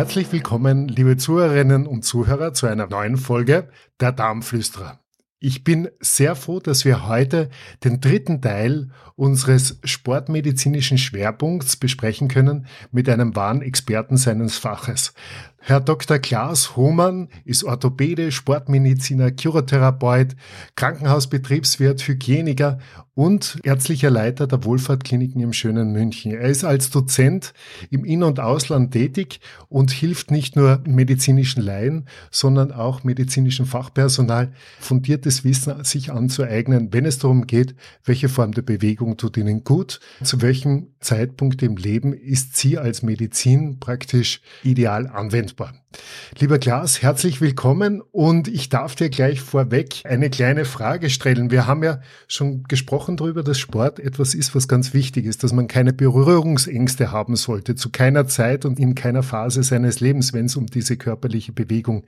Herzlich willkommen, liebe Zuhörerinnen und Zuhörer, zu einer neuen Folge der Darmflüsterer. Ich bin sehr froh, dass wir heute den dritten Teil unseres sportmedizinischen Schwerpunkts besprechen können mit einem wahren Experten seines Faches. Herr Dr. Klaas Hohmann ist Orthopäde, Sportmediziner, Kyrotherapeut, Krankenhausbetriebswirt, Hygieniker und ärztlicher Leiter der Wohlfahrtkliniken im schönen München. Er ist als Dozent im In- und Ausland tätig und hilft nicht nur medizinischen Laien, sondern auch medizinischem Fachpersonal fundiertes Wissen sich anzueignen, wenn es darum geht, welche Form der Bewegung tut ihnen gut, zu welchem Zeitpunkt im Leben ist sie als Medizin praktisch ideal anwendbar. Lieber Klaas, herzlich willkommen und ich darf dir gleich vorweg eine kleine Frage stellen. Wir haben ja schon gesprochen darüber, dass Sport etwas ist, was ganz wichtig ist, dass man keine Berührungsängste haben sollte, zu keiner Zeit und in keiner Phase seines Lebens, wenn es um diese körperliche Bewegung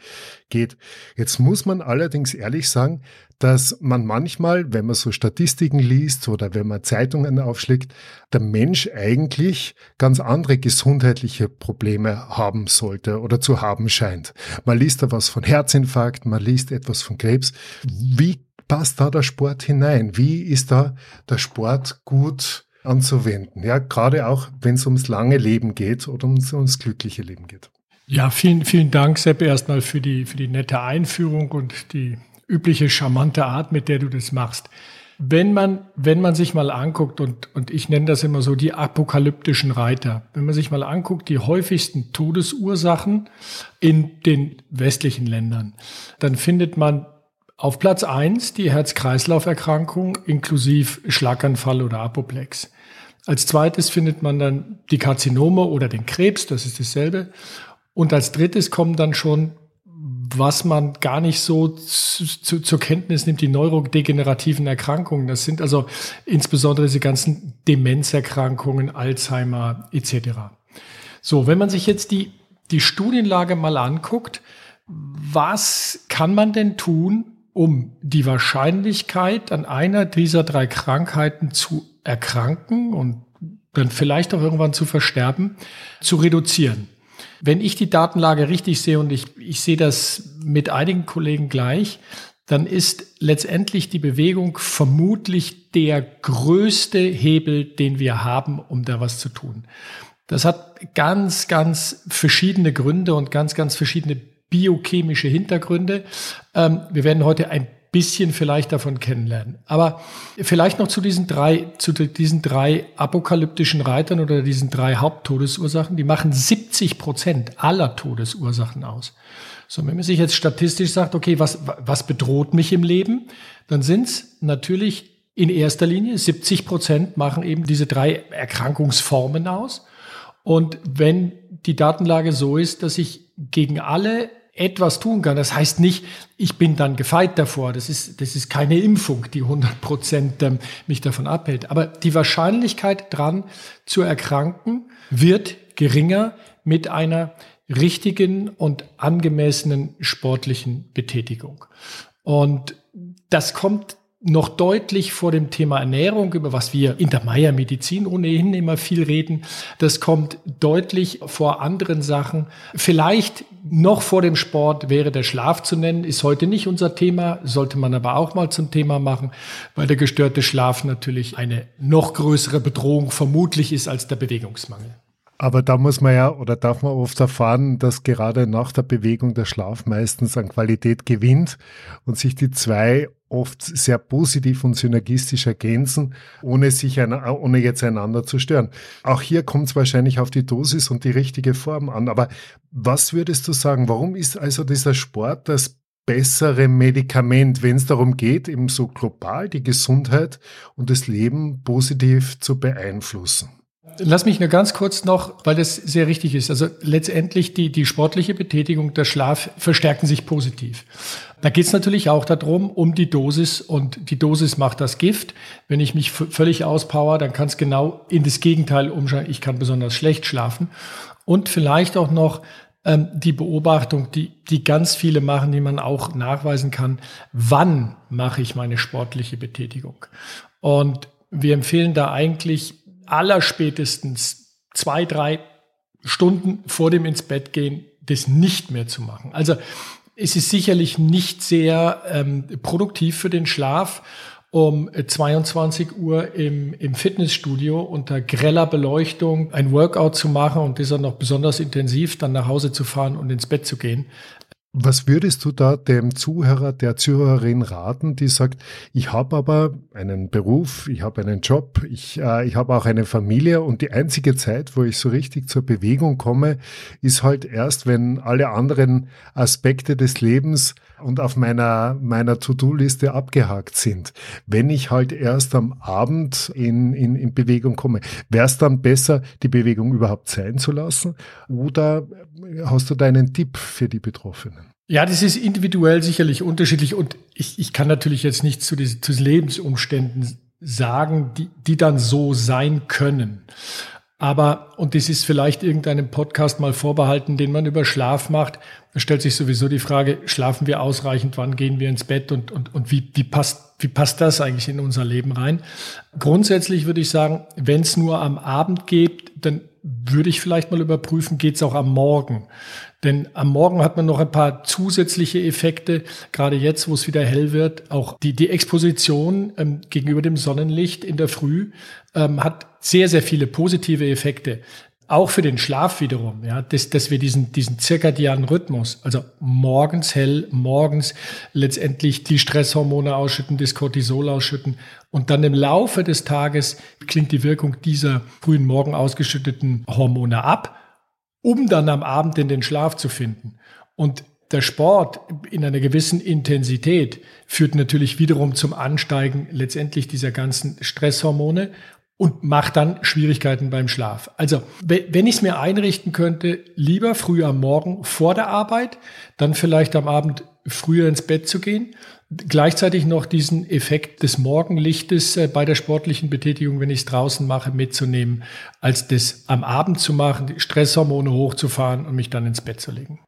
geht. Jetzt muss man allerdings ehrlich sagen, dass man manchmal, wenn man so Statistiken liest oder wenn man Zeitungen aufschlägt, der Mensch eigentlich ganz andere gesundheitliche Probleme haben sollte oder zu haben scheint. Man liest da was von Herzinfarkt, man liest etwas von Krebs. Wie passt da der Sport hinein? Wie ist da der Sport gut anzuwenden? Ja, gerade auch, wenn es ums lange Leben geht oder ums, ums glückliche Leben geht. Ja, vielen, vielen Dank, Sepp, erstmal für die, für die nette Einführung und die übliche charmante Art, mit der du das machst. Wenn man, wenn man sich mal anguckt, und, und ich nenne das immer so die apokalyptischen Reiter, wenn man sich mal anguckt, die häufigsten Todesursachen in den westlichen Ländern, dann findet man auf Platz eins die Herz-Kreislauf-Erkrankung inklusive Schlaganfall oder Apoplex. Als zweites findet man dann die Karzinome oder den Krebs, das ist dasselbe. Und als drittes kommen dann schon was man gar nicht so zu, zu, zur Kenntnis nimmt, die neurodegenerativen Erkrankungen. Das sind also insbesondere diese ganzen Demenzerkrankungen, Alzheimer etc. So, wenn man sich jetzt die, die Studienlage mal anguckt, was kann man denn tun, um die Wahrscheinlichkeit an einer dieser drei Krankheiten zu erkranken und dann vielleicht auch irgendwann zu versterben, zu reduzieren? Wenn ich die Datenlage richtig sehe und ich, ich sehe das mit einigen Kollegen gleich, dann ist letztendlich die Bewegung vermutlich der größte Hebel, den wir haben, um da was zu tun. Das hat ganz, ganz verschiedene Gründe und ganz, ganz verschiedene biochemische Hintergründe. Ähm, wir werden heute ein bisschen vielleicht davon kennenlernen. Aber vielleicht noch zu diesen drei, zu diesen drei apokalyptischen Reitern oder diesen drei Haupttodesursachen. Die machen 70 Prozent aller Todesursachen aus. So, wenn man sich jetzt statistisch sagt, okay, was, was bedroht mich im Leben, dann sind es natürlich in erster Linie 70 Prozent machen eben diese drei Erkrankungsformen aus. Und wenn die Datenlage so ist, dass ich gegen alle etwas tun kann. Das heißt nicht, ich bin dann gefeit davor. Das ist, das ist keine Impfung, die 100 Prozent ähm, mich davon abhält. Aber die Wahrscheinlichkeit dran zu erkranken wird geringer mit einer richtigen und angemessenen sportlichen Betätigung. Und das kommt noch deutlich vor dem Thema Ernährung, über was wir in der Meier-Medizin ohnehin immer viel reden. Das kommt deutlich vor anderen Sachen. Vielleicht noch vor dem Sport wäre der Schlaf zu nennen, ist heute nicht unser Thema, sollte man aber auch mal zum Thema machen, weil der gestörte Schlaf natürlich eine noch größere Bedrohung vermutlich ist als der Bewegungsmangel. Aber da muss man ja oder darf man oft erfahren, dass gerade nach der Bewegung der Schlaf meistens an Qualität gewinnt und sich die zwei oft sehr positiv und synergistisch ergänzen, ohne sich ohne jetzt einander zu stören. Auch hier kommt es wahrscheinlich auf die Dosis und die richtige Form an. Aber was würdest du sagen? Warum ist also dieser Sport das bessere Medikament, wenn es darum geht, eben so global die Gesundheit und das Leben positiv zu beeinflussen? Lass mich nur ganz kurz noch, weil das sehr richtig ist. Also letztendlich die, die sportliche Betätigung, der Schlaf verstärken sich positiv. Da geht es natürlich auch darum, um die Dosis und die Dosis macht das Gift. Wenn ich mich völlig auspower, dann kann es genau in das Gegenteil umschalten. Ich kann besonders schlecht schlafen. Und vielleicht auch noch ähm, die Beobachtung, die, die ganz viele machen, die man auch nachweisen kann. Wann mache ich meine sportliche Betätigung? Und wir empfehlen da eigentlich allerspätestens zwei, drei, Stunden vor dem ins Bett gehen, das nicht mehr zu machen. Also es ist sicherlich nicht sehr ähm, produktiv für den Schlaf um 22 Uhr im, im Fitnessstudio unter greller Beleuchtung ein Workout zu machen und das dann noch besonders intensiv, dann nach Hause zu fahren und ins Bett zu gehen. Was würdest du da dem Zuhörer, der Zuhörerin raten, die sagt, ich habe aber einen Beruf, ich habe einen Job, ich, äh, ich habe auch eine Familie und die einzige Zeit, wo ich so richtig zur Bewegung komme, ist halt erst, wenn alle anderen Aspekte des Lebens und auf meiner, meiner To-Do-Liste abgehakt sind. Wenn ich halt erst am Abend in, in, in Bewegung komme, wäre es dann besser, die Bewegung überhaupt sein zu lassen? Oder hast du da einen Tipp für die Betroffenen? Ja, das ist individuell sicherlich unterschiedlich und ich, ich kann natürlich jetzt nicht zu, zu Lebensumständen sagen, die, die dann so sein können. Aber, und das ist vielleicht irgendeinem Podcast mal vorbehalten, den man über Schlaf macht, da stellt sich sowieso die Frage, schlafen wir ausreichend, wann gehen wir ins Bett und, und, und wie, wie, passt, wie passt das eigentlich in unser Leben rein? Grundsätzlich würde ich sagen, wenn es nur am Abend geht, dann würde ich vielleicht mal überprüfen, geht es auch am Morgen. Denn am Morgen hat man noch ein paar zusätzliche Effekte, gerade jetzt, wo es wieder hell wird. Auch die, die Exposition ähm, gegenüber dem Sonnenlicht in der Früh ähm, hat sehr, sehr viele positive Effekte. Auch für den Schlaf wiederum, ja, dass, dass wir diesen, diesen zirkadianen Rhythmus, also morgens hell, morgens letztendlich die Stresshormone ausschütten, das Cortisol ausschütten und dann im Laufe des Tages klingt die Wirkung dieser frühen Morgen ausgeschütteten Hormone ab um dann am Abend in den Schlaf zu finden. Und der Sport in einer gewissen Intensität führt natürlich wiederum zum Ansteigen letztendlich dieser ganzen Stresshormone und macht dann Schwierigkeiten beim Schlaf. Also, wenn ich es mir einrichten könnte, lieber früh am Morgen vor der Arbeit, dann vielleicht am Abend früher ins Bett zu gehen gleichzeitig noch diesen Effekt des Morgenlichtes äh, bei der sportlichen Betätigung, wenn ich es draußen mache, mitzunehmen, als das am Abend zu machen, die Stresshormone hochzufahren und mich dann ins Bett zu legen.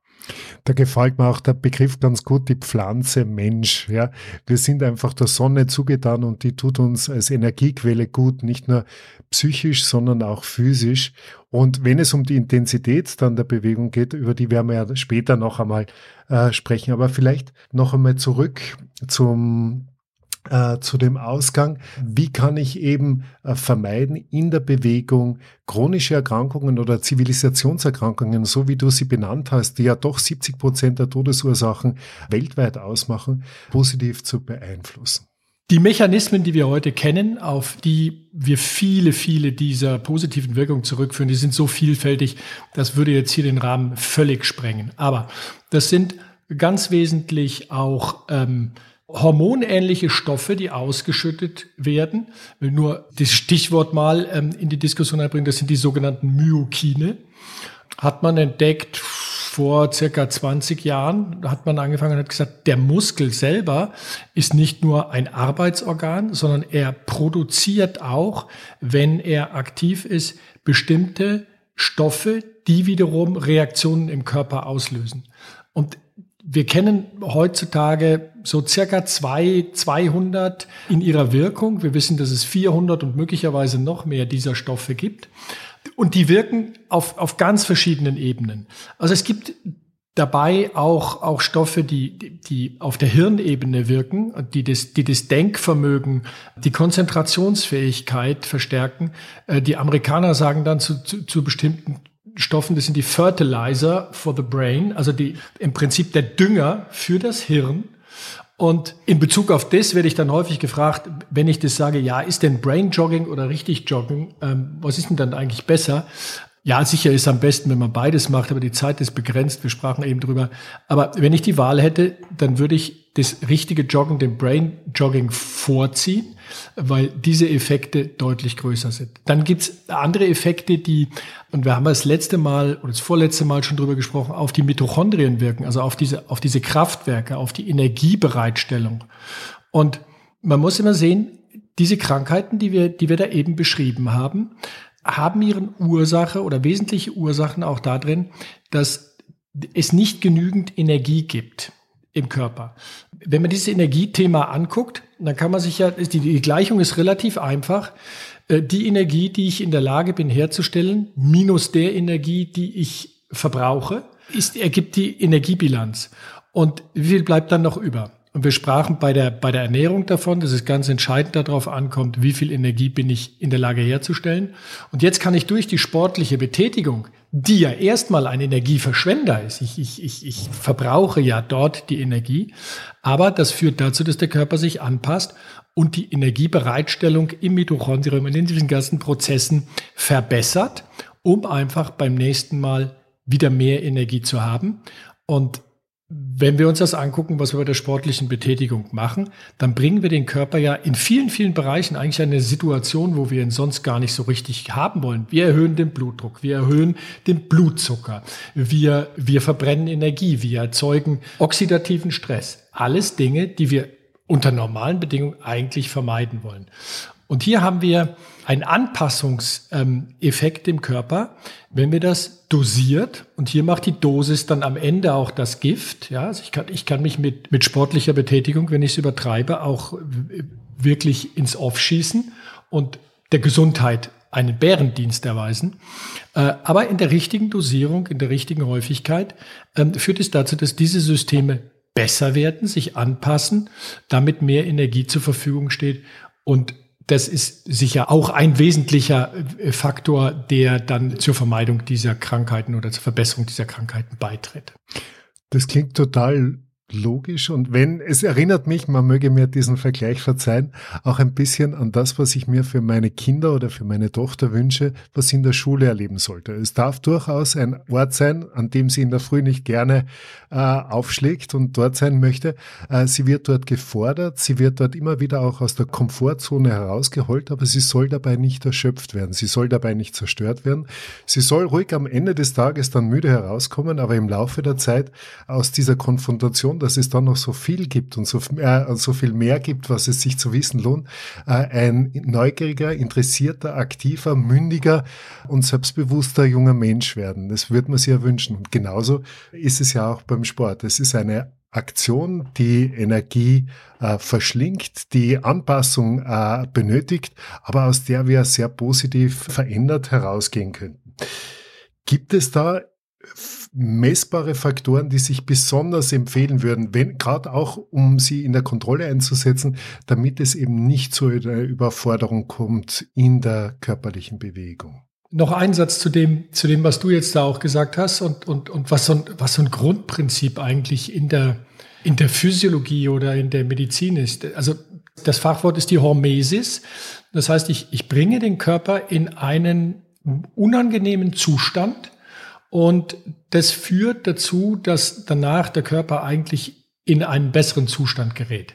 Da gefällt mir auch der Begriff ganz gut, die Pflanze Mensch. Ja, wir sind einfach der Sonne zugetan und die tut uns als Energiequelle gut, nicht nur psychisch, sondern auch physisch. Und wenn es um die Intensität dann der Bewegung geht, über die werden wir ja später noch einmal äh, sprechen, aber vielleicht noch einmal zurück zum äh, zu dem Ausgang, wie kann ich eben äh, vermeiden, in der Bewegung chronische Erkrankungen oder Zivilisationserkrankungen, so wie du sie benannt hast, die ja doch 70 Prozent der Todesursachen weltweit ausmachen, positiv zu beeinflussen. Die Mechanismen, die wir heute kennen, auf die wir viele, viele dieser positiven Wirkungen zurückführen, die sind so vielfältig, das würde jetzt hier den Rahmen völlig sprengen. Aber das sind ganz wesentlich auch ähm, hormonähnliche Stoffe, die ausgeschüttet werden. Ich will nur das Stichwort mal ähm, in die Diskussion einbringen, das sind die sogenannten Myokine. Hat man entdeckt vor circa 20 Jahren, hat man angefangen und hat gesagt, der Muskel selber ist nicht nur ein Arbeitsorgan, sondern er produziert auch, wenn er aktiv ist, bestimmte Stoffe, die wiederum Reaktionen im Körper auslösen. Und wir kennen heutzutage so circa zwei, 200 in ihrer Wirkung. Wir wissen, dass es 400 und möglicherweise noch mehr dieser Stoffe gibt. Und die wirken auf, auf ganz verschiedenen Ebenen. Also es gibt dabei auch, auch Stoffe, die, die, auf der Hirnebene wirken, die das, die das Denkvermögen, die Konzentrationsfähigkeit verstärken. Äh, die Amerikaner sagen dann zu, zu, zu bestimmten Stoffen, das sind die Fertilizer for the Brain, also die, im Prinzip der Dünger für das Hirn. Und in Bezug auf das werde ich dann häufig gefragt, wenn ich das sage, ja, ist denn Brain Jogging oder richtig Joggen, ähm, was ist denn dann eigentlich besser? Ja, sicher ist am besten, wenn man beides macht, aber die Zeit ist begrenzt. Wir sprachen eben drüber. Aber wenn ich die Wahl hätte, dann würde ich das richtige Joggen, dem Brain Jogging vorziehen, weil diese Effekte deutlich größer sind. Dann gibt's andere Effekte, die, und wir haben das letzte Mal oder das vorletzte Mal schon drüber gesprochen, auf die Mitochondrien wirken, also auf diese, auf diese Kraftwerke, auf die Energiebereitstellung. Und man muss immer sehen, diese Krankheiten, die wir, die wir da eben beschrieben haben, haben ihren Ursache oder wesentliche Ursachen auch darin, dass es nicht genügend Energie gibt. im Körper. Wenn man dieses Energiethema anguckt, dann kann man sich ja, die, die Gleichung ist relativ einfach. Äh, die Energie, die ich in der Lage bin herzustellen, minus der Energie, die ich verbrauche, ist, ergibt die Energiebilanz. Und wie viel bleibt dann noch über? Und wir sprachen bei der, bei der Ernährung davon, dass es ganz entscheidend darauf ankommt, wie viel Energie bin ich in der Lage herzustellen. Und jetzt kann ich durch die sportliche Betätigung, die ja erstmal ein Energieverschwender ist, ich, ich, ich, ich verbrauche ja dort die Energie, aber das führt dazu, dass der Körper sich anpasst und die Energiebereitstellung im Mitochondrium und in diesen ganzen Prozessen verbessert, um einfach beim nächsten Mal wieder mehr Energie zu haben. Und wenn wir uns das angucken, was wir bei der sportlichen Betätigung machen, dann bringen wir den Körper ja in vielen, vielen Bereichen eigentlich eine Situation, wo wir ihn sonst gar nicht so richtig haben wollen. Wir erhöhen den Blutdruck, wir erhöhen den Blutzucker, wir, wir verbrennen Energie, wir erzeugen oxidativen Stress. Alles Dinge, die wir unter normalen Bedingungen eigentlich vermeiden wollen. Und hier haben wir einen Anpassungseffekt im Körper, wenn wir das dosiert, und hier macht die Dosis dann am Ende auch das Gift. Ja, also ich kann, ich kann mich mit, mit sportlicher Betätigung, wenn ich es übertreibe, auch wirklich ins Off schießen und der Gesundheit einen Bärendienst erweisen. Äh, aber in der richtigen Dosierung, in der richtigen Häufigkeit ähm, führt es dazu, dass diese Systeme besser werden, sich anpassen, damit mehr Energie zur Verfügung steht und das ist sicher auch ein wesentlicher äh, Faktor, der dann zur Vermeidung dieser Krankheiten oder zur Verbesserung dieser Krankheiten beitritt. Das klingt total logisch und wenn, es erinnert mich, man möge mir diesen Vergleich verzeihen, auch ein bisschen an das, was ich mir für meine Kinder oder für meine Tochter wünsche, was sie in der Schule erleben sollte. Es darf durchaus ein Ort sein, an dem sie in der Früh nicht gerne äh, aufschlägt und dort sein möchte. Äh, sie wird dort gefordert, sie wird dort immer wieder auch aus der Komfortzone herausgeholt, aber sie soll dabei nicht erschöpft werden, sie soll dabei nicht zerstört werden. Sie soll ruhig am Ende des Tages dann müde herauskommen, aber im Laufe der Zeit aus dieser Konfrontation Information, dass es dann noch so viel gibt und so, äh, so viel mehr gibt, was es sich zu wissen lohnt, äh, ein neugieriger, interessierter, aktiver, mündiger und selbstbewusster junger Mensch werden. Das würde man sich ja wünschen. Und genauso ist es ja auch beim Sport. Es ist eine Aktion, die Energie äh, verschlingt, die Anpassung äh, benötigt, aber aus der wir sehr positiv verändert herausgehen könnten. Gibt es da messbare Faktoren, die sich besonders empfehlen würden, wenn gerade auch um sie in der Kontrolle einzusetzen, damit es eben nicht zu einer Überforderung kommt in der körperlichen Bewegung. Noch ein Satz zu dem, zu dem, was du jetzt da auch gesagt hast und, und, und was, so ein, was so ein Grundprinzip eigentlich in der, in der Physiologie oder in der Medizin ist. Also das Fachwort ist die Hormesis. Das heißt, ich, ich bringe den Körper in einen unangenehmen Zustand, und das führt dazu, dass danach der Körper eigentlich in einen besseren Zustand gerät.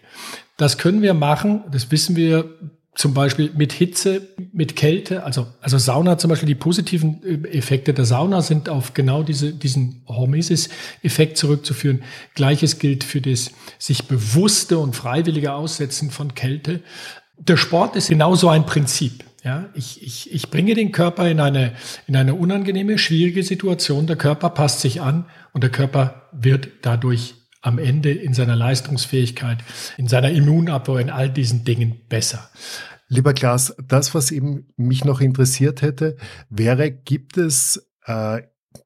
Das können wir machen, das wissen wir zum Beispiel mit Hitze, mit Kälte, also, also Sauna zum Beispiel, die positiven äh, Effekte der Sauna sind auf genau diese, diesen Hormesis-Effekt zurückzuführen. Gleiches gilt für das sich bewusste und freiwillige Aussetzen von Kälte. Der Sport ist genauso ein Prinzip. Ja, ich, ich, ich bringe den Körper in eine, in eine unangenehme, schwierige Situation. Der Körper passt sich an und der Körper wird dadurch am Ende in seiner Leistungsfähigkeit, in seiner Immunabwehr, in all diesen Dingen besser. Lieber Klaas, das, was eben mich noch interessiert hätte, wäre, gibt es äh,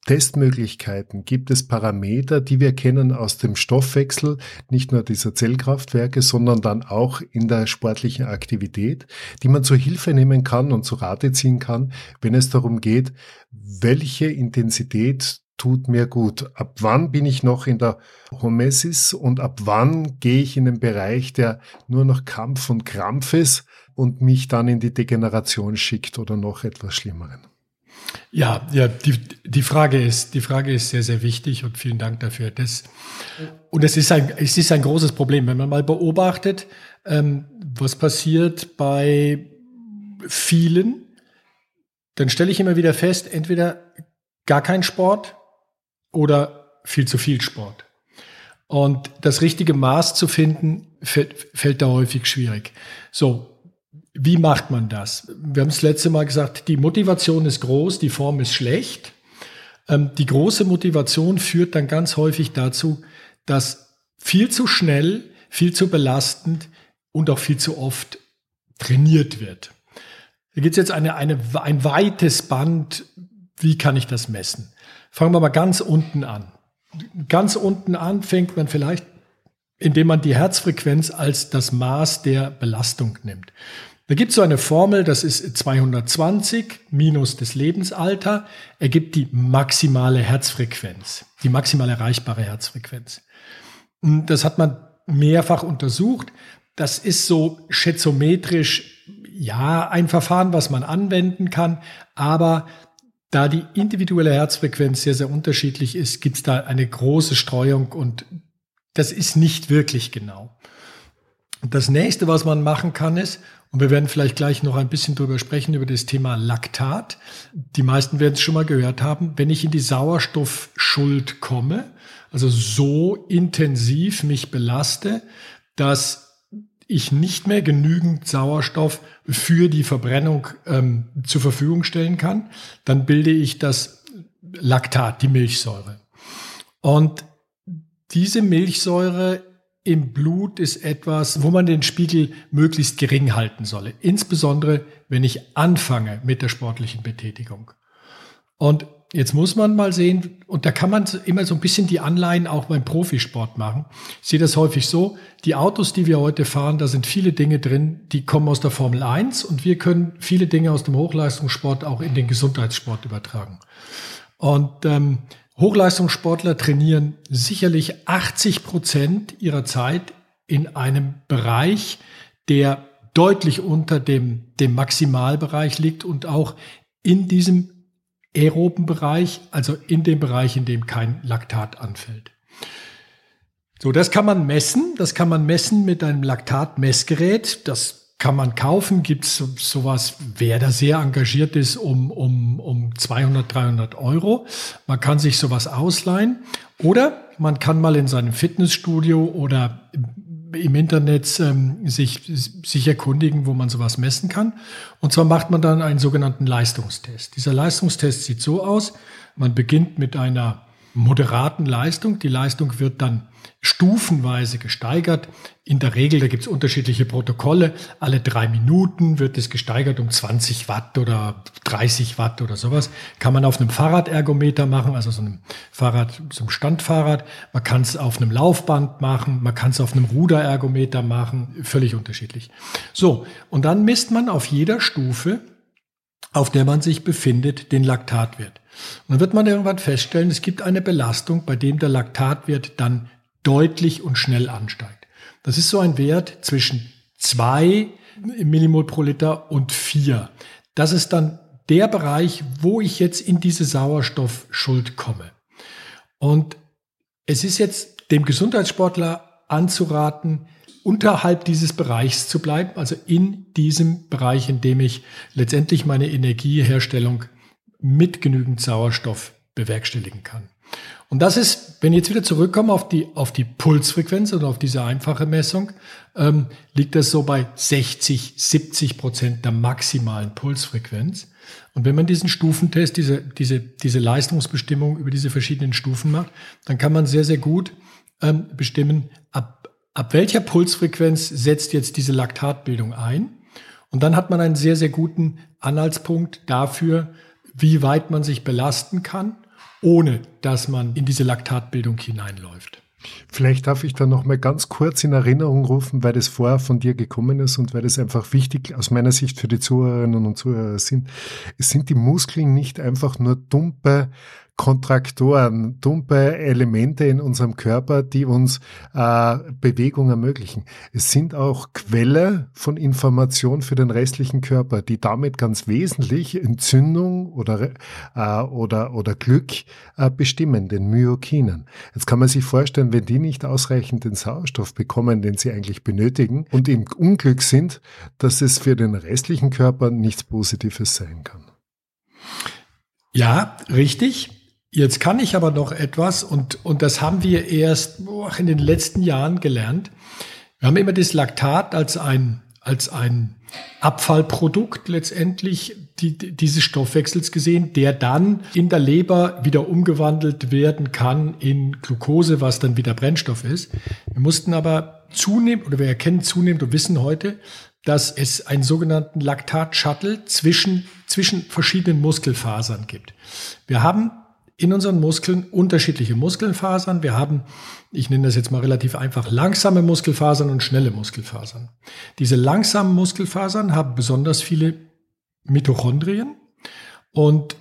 Testmöglichkeiten gibt es Parameter, die wir kennen aus dem Stoffwechsel, nicht nur dieser Zellkraftwerke, sondern dann auch in der sportlichen Aktivität, die man zur Hilfe nehmen kann und zu Rate ziehen kann, wenn es darum geht, welche Intensität tut mir gut. Ab wann bin ich noch in der Homesis und ab wann gehe ich in den Bereich, der nur noch Kampf und Krampf ist und mich dann in die Degeneration schickt oder noch etwas Schlimmeren. Ja, ja, die, die Frage ist, die Frage ist sehr, sehr wichtig und vielen Dank dafür. Das, und es ist ein, es ist ein großes Problem, wenn man mal beobachtet, ähm, was passiert bei vielen, dann stelle ich immer wieder fest, entweder gar kein Sport oder viel zu viel Sport. Und das richtige Maß zu finden, fällt, fällt da häufig schwierig. So, wie macht man das? Wir haben das letzte Mal gesagt, die Motivation ist groß, die Form ist schlecht. Ähm, die große Motivation führt dann ganz häufig dazu, dass viel zu schnell, viel zu belastend und auch viel zu oft trainiert wird. Da gibt es jetzt eine, eine, ein weites Band. Wie kann ich das messen? Fangen wir mal ganz unten an. Ganz unten an fängt man vielleicht, indem man die Herzfrequenz als das Maß der Belastung nimmt. Da gibt es so eine Formel, das ist 220 minus das Lebensalter, ergibt die maximale Herzfrequenz, die maximal erreichbare Herzfrequenz. Das hat man mehrfach untersucht. Das ist so schätzometrisch, ja, ein Verfahren, was man anwenden kann, aber da die individuelle Herzfrequenz sehr, sehr unterschiedlich ist, gibt es da eine große Streuung und das ist nicht wirklich genau. Das nächste, was man machen kann, ist, und wir werden vielleicht gleich noch ein bisschen drüber sprechen, über das Thema Laktat. Die meisten werden es schon mal gehört haben. Wenn ich in die Sauerstoffschuld komme, also so intensiv mich belaste, dass ich nicht mehr genügend Sauerstoff für die Verbrennung ähm, zur Verfügung stellen kann, dann bilde ich das Laktat, die Milchsäure. Und diese Milchsäure im Blut ist etwas, wo man den Spiegel möglichst gering halten solle. Insbesondere, wenn ich anfange mit der sportlichen Betätigung. Und jetzt muss man mal sehen, und da kann man immer so ein bisschen die Anleihen auch beim Profisport machen. Ich sehe das häufig so, die Autos, die wir heute fahren, da sind viele Dinge drin, die kommen aus der Formel 1 und wir können viele Dinge aus dem Hochleistungssport auch in den Gesundheitssport übertragen. Und ähm, Hochleistungssportler trainieren sicherlich 80 Prozent ihrer Zeit in einem Bereich, der deutlich unter dem, dem Maximalbereich liegt und auch in diesem aeroben Bereich, also in dem Bereich, in dem kein Laktat anfällt. So, das kann man messen. Das kann man messen mit einem Laktatmessgerät. Das kann man kaufen, gibt es sowas, wer da sehr engagiert ist, um, um, um 200, 300 Euro. Man kann sich sowas ausleihen oder man kann mal in seinem Fitnessstudio oder im Internet ähm, sich, sich erkundigen, wo man sowas messen kann. Und zwar macht man dann einen sogenannten Leistungstest. Dieser Leistungstest sieht so aus, man beginnt mit einer moderaten Leistung. Die Leistung wird dann stufenweise gesteigert. In der Regel, da gibt es unterschiedliche Protokolle, alle drei Minuten wird es gesteigert um 20 Watt oder 30 Watt oder sowas. Kann man auf einem Fahrradergometer machen, also so einem Fahrrad, so einem Standfahrrad. Man kann es auf einem Laufband machen, man kann es auf einem Ruderergometer machen, völlig unterschiedlich. So, und dann misst man auf jeder Stufe, auf der man sich befindet, den Laktatwert. Und dann wird man irgendwann feststellen, es gibt eine Belastung, bei dem der Laktatwert dann deutlich und schnell ansteigt. Das ist so ein Wert zwischen zwei Millimol pro Liter und vier. Das ist dann der Bereich, wo ich jetzt in diese Sauerstoffschuld komme. Und es ist jetzt dem Gesundheitssportler anzuraten, unterhalb dieses Bereichs zu bleiben, also in diesem Bereich, in dem ich letztendlich meine Energieherstellung mit genügend Sauerstoff bewerkstelligen kann. Und das ist, wenn ich jetzt wieder zurückkomme auf die, auf die Pulsfrequenz oder auf diese einfache Messung, ähm, liegt das so bei 60, 70 Prozent der maximalen Pulsfrequenz. Und wenn man diesen Stufentest, diese, diese, diese Leistungsbestimmung über diese verschiedenen Stufen macht, dann kann man sehr, sehr gut ähm, bestimmen, ab, ab welcher Pulsfrequenz setzt jetzt diese Laktatbildung ein. Und dann hat man einen sehr, sehr guten Anhaltspunkt dafür, wie weit man sich belasten kann ohne dass man in diese Laktatbildung hineinläuft. Vielleicht darf ich da noch mal ganz kurz in Erinnerung rufen, weil das vorher von dir gekommen ist und weil das einfach wichtig aus meiner Sicht für die Zuhörerinnen und Zuhörer sind. Es sind die Muskeln nicht einfach nur dumpe Kontraktoren, dumpe Elemente in unserem Körper, die uns äh, Bewegung ermöglichen. Es sind auch Quelle von Information für den restlichen Körper, die damit ganz wesentlich Entzündung oder, äh, oder, oder Glück äh, bestimmen, den Myokinen. Jetzt kann man sich vorstellen, wenn die nicht ausreichend den Sauerstoff bekommen, den sie eigentlich benötigen und im Unglück sind, dass es für den restlichen Körper nichts Positives sein kann. Ja, richtig. Jetzt kann ich aber noch etwas und, und das haben wir erst boah, in den letzten Jahren gelernt. Wir haben immer das Laktat als ein, als ein Abfallprodukt letztendlich die, dieses Stoffwechsels gesehen, der dann in der Leber wieder umgewandelt werden kann in Glucose, was dann wieder Brennstoff ist. Wir mussten aber zunehmend, oder wir erkennen zunehmend und wissen heute, dass es einen sogenannten Laktat-Shuttle zwischen, zwischen verschiedenen Muskelfasern gibt. Wir haben in unseren Muskeln unterschiedliche Muskelfasern. Wir haben, ich nenne das jetzt mal relativ einfach, langsame Muskelfasern und schnelle Muskelfasern. Diese langsamen Muskelfasern haben besonders viele Mitochondrien und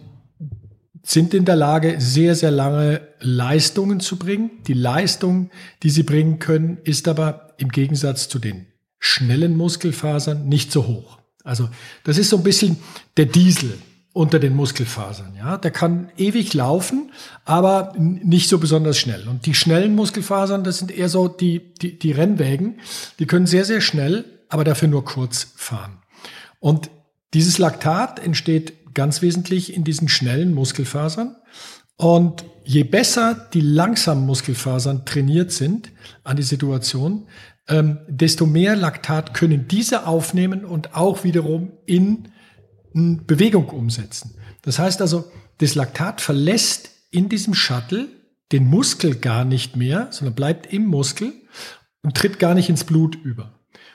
sind in der Lage, sehr, sehr lange Leistungen zu bringen. Die Leistung, die sie bringen können, ist aber im Gegensatz zu den schnellen Muskelfasern nicht so hoch. Also das ist so ein bisschen der Diesel unter den Muskelfasern. Ja, der kann ewig laufen, aber nicht so besonders schnell. Und die schnellen Muskelfasern, das sind eher so die, die, die Rennwägen. Die können sehr, sehr schnell, aber dafür nur kurz fahren. Und dieses Laktat entsteht ganz wesentlich in diesen schnellen Muskelfasern. Und je besser die langsamen Muskelfasern trainiert sind an die Situation, ähm, desto mehr Laktat können diese aufnehmen und auch wiederum in Bewegung umsetzen. Das heißt also, das Laktat verlässt in diesem Shuttle den Muskel gar nicht mehr, sondern bleibt im Muskel und tritt gar nicht ins Blut über.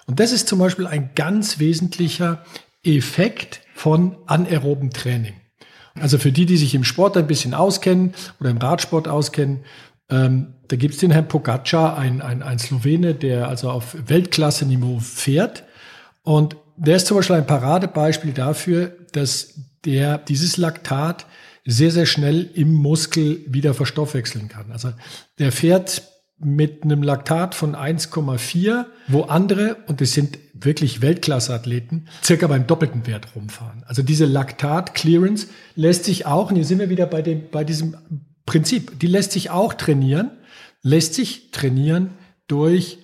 Und das ist zum Beispiel ein ganz wesentlicher Effekt von anaeroben Training. Also für die, die sich im Sport ein bisschen auskennen oder im Radsport auskennen, ähm, da gibt es den Herrn Pogacar, ein, ein, ein Slowene, der also auf Weltklasse-Niveau fährt. Und der ist zum Beispiel ein Paradebeispiel dafür, dass der dieses Laktat sehr, sehr schnell im Muskel wieder verstoffwechseln kann. Also der fährt mit einem Laktat von 1,4, wo andere, und das sind wirklich Weltklasse-Athleten, circa beim doppelten Wert rumfahren. Also diese Laktat-Clearance lässt sich auch, und hier sind wir wieder bei, dem, bei diesem Prinzip, die lässt sich auch trainieren, lässt sich trainieren durch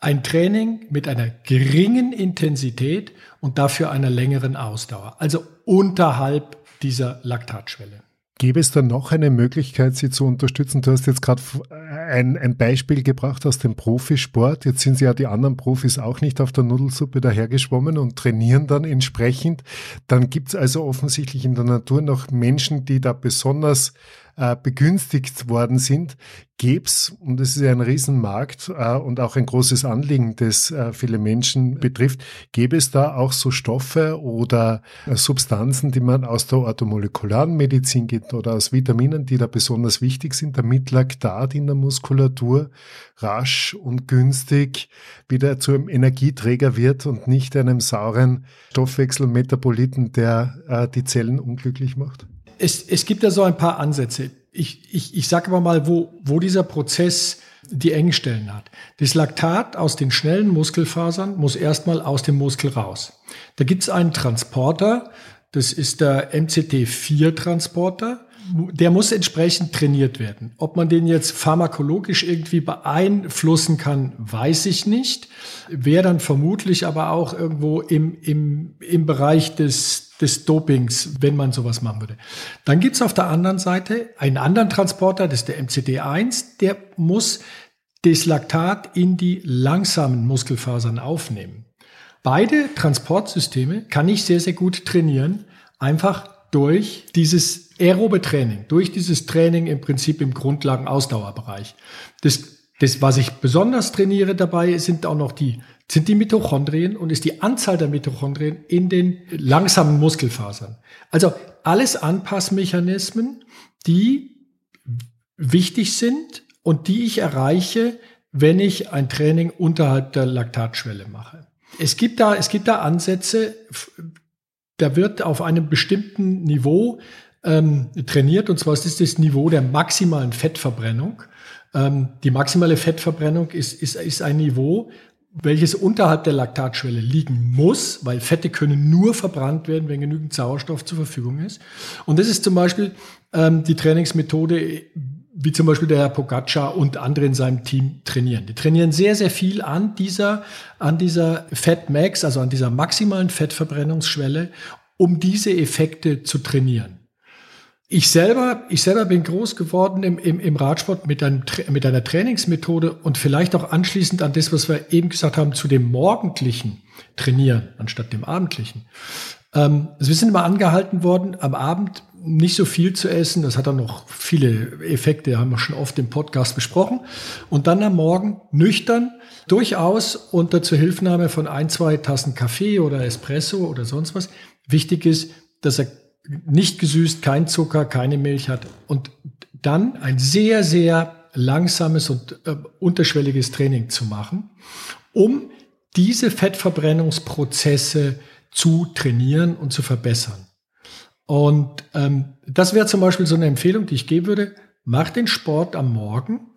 ein Training mit einer geringen Intensität und dafür einer längeren Ausdauer, also unterhalb dieser Laktatschwelle. Gäbe es dann noch eine Möglichkeit, Sie zu unterstützen? Du hast jetzt gerade ein, ein Beispiel gebracht aus dem Profisport. Jetzt sind ja die anderen Profis auch nicht auf der Nudelsuppe dahergeschwommen und trainieren dann entsprechend. Dann gibt es also offensichtlich in der Natur noch Menschen, die da besonders äh, begünstigt worden sind, gäbe es, und das ist ja ein Riesenmarkt äh, und auch ein großes Anliegen, das äh, viele Menschen betrifft, gäbe es da auch so Stoffe oder äh, Substanzen, die man aus der orthomolekularen Medizin gibt oder aus Vitaminen, die da besonders wichtig sind, damit Laktat in der Muskulatur rasch und günstig wieder zu einem Energieträger wird und nicht einem sauren Stoffwechselmetaboliten, der äh, die Zellen unglücklich macht? Es, es gibt da so ein paar Ansätze. Ich, ich, ich sage aber mal, wo, wo dieser Prozess die Engstellen hat. Das Laktat aus den schnellen Muskelfasern muss erstmal aus dem Muskel raus. Da gibt es einen Transporter, das ist der MCT4-Transporter der muss entsprechend trainiert werden. Ob man den jetzt pharmakologisch irgendwie beeinflussen kann, weiß ich nicht. Wäre dann vermutlich aber auch irgendwo im, im, im Bereich des, des Dopings, wenn man sowas machen würde. Dann gibt's auf der anderen Seite einen anderen Transporter, das ist der MCD1, der muss das Laktat in die langsamen Muskelfasern aufnehmen. Beide Transportsysteme kann ich sehr, sehr gut trainieren, einfach durch dieses aerobe Training, durch dieses Training im Prinzip im Grundlagen-Ausdauerbereich. Das, das, was ich besonders trainiere dabei, sind auch noch die, sind die Mitochondrien und ist die Anzahl der Mitochondrien in den langsamen Muskelfasern. Also alles Anpassmechanismen, die wichtig sind und die ich erreiche, wenn ich ein Training unterhalb der Laktatschwelle mache. Es gibt da, es gibt da Ansätze, da wird auf einem bestimmten Niveau ähm, trainiert. Und zwar ist das das Niveau der maximalen Fettverbrennung. Ähm, die maximale Fettverbrennung ist, ist, ist ein Niveau, welches unterhalb der Laktatschwelle liegen muss, weil Fette können nur verbrannt werden, wenn genügend Sauerstoff zur Verfügung ist. Und das ist zum Beispiel ähm, die Trainingsmethode, wie zum Beispiel der Herr Pogacar und andere in seinem Team trainieren. Die trainieren sehr, sehr viel an dieser, an dieser Fat Max, also an dieser maximalen Fettverbrennungsschwelle, um diese Effekte zu trainieren. Ich selber, ich selber bin groß geworden im, im, im Radsport mit, einem, mit einer Trainingsmethode und vielleicht auch anschließend an das, was wir eben gesagt haben, zu dem morgendlichen Trainieren anstatt dem abendlichen. Ähm, also wir sind immer angehalten worden, am Abend nicht so viel zu essen. Das hat dann noch viele Effekte, haben wir schon oft im Podcast besprochen. Und dann am Morgen nüchtern, durchaus unter Zuhilfenahme von ein, zwei Tassen Kaffee oder Espresso oder sonst was. Wichtig ist, dass er nicht gesüßt, kein Zucker, keine Milch hat und dann ein sehr, sehr langsames und äh, unterschwelliges Training zu machen, um diese Fettverbrennungsprozesse zu trainieren und zu verbessern. Und ähm, das wäre zum Beispiel so eine Empfehlung, die ich geben würde. Mach den Sport am Morgen